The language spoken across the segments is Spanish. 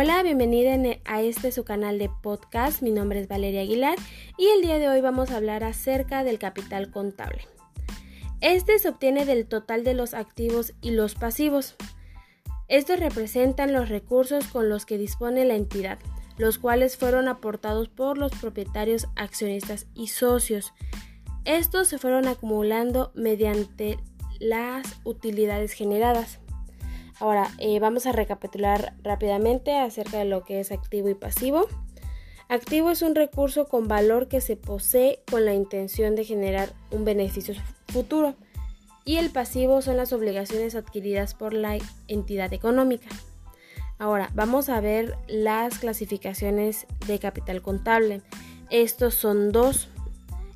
Hola, bienvenida a este su canal de podcast. Mi nombre es Valeria Aguilar y el día de hoy vamos a hablar acerca del capital contable. Este se obtiene del total de los activos y los pasivos. Estos representan los recursos con los que dispone la entidad, los cuales fueron aportados por los propietarios, accionistas y socios. Estos se fueron acumulando mediante las utilidades generadas. Ahora eh, vamos a recapitular rápidamente acerca de lo que es activo y pasivo. Activo es un recurso con valor que se posee con la intención de generar un beneficio futuro y el pasivo son las obligaciones adquiridas por la entidad económica. Ahora vamos a ver las clasificaciones de capital contable. Estos son dos.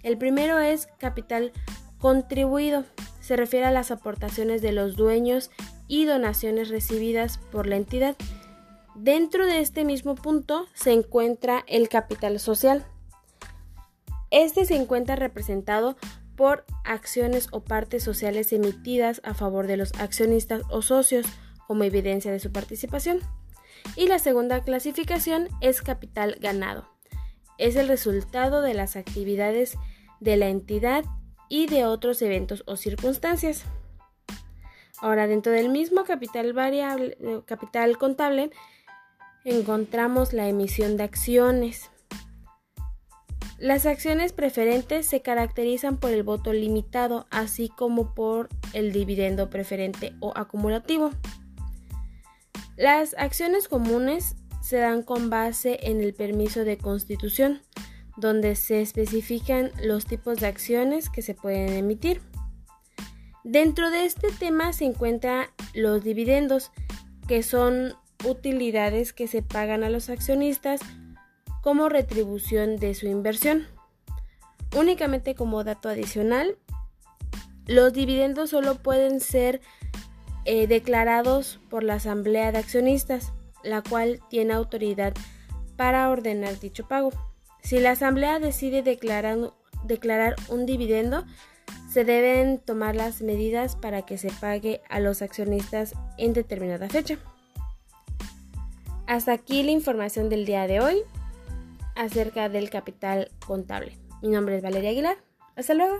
El primero es capital contribuido. Se refiere a las aportaciones de los dueños y donaciones recibidas por la entidad. Dentro de este mismo punto se encuentra el capital social. Este se encuentra representado por acciones o partes sociales emitidas a favor de los accionistas o socios como evidencia de su participación. Y la segunda clasificación es capital ganado. Es el resultado de las actividades de la entidad y de otros eventos o circunstancias. Ahora, dentro del mismo capital variable, eh, capital contable, encontramos la emisión de acciones. Las acciones preferentes se caracterizan por el voto limitado, así como por el dividendo preferente o acumulativo. Las acciones comunes se dan con base en el permiso de constitución, donde se especifican los tipos de acciones que se pueden emitir. Dentro de este tema se encuentran los dividendos, que son utilidades que se pagan a los accionistas como retribución de su inversión. Únicamente como dato adicional, los dividendos solo pueden ser eh, declarados por la Asamblea de Accionistas, la cual tiene autoridad para ordenar dicho pago. Si la Asamblea decide declarar, un dividendo, se deben tomar las medidas para que se pague a los accionistas en determinada fecha. Hasta aquí la información del día de hoy acerca del capital contable. Mi nombre es Valeria Aguilar. Hasta luego.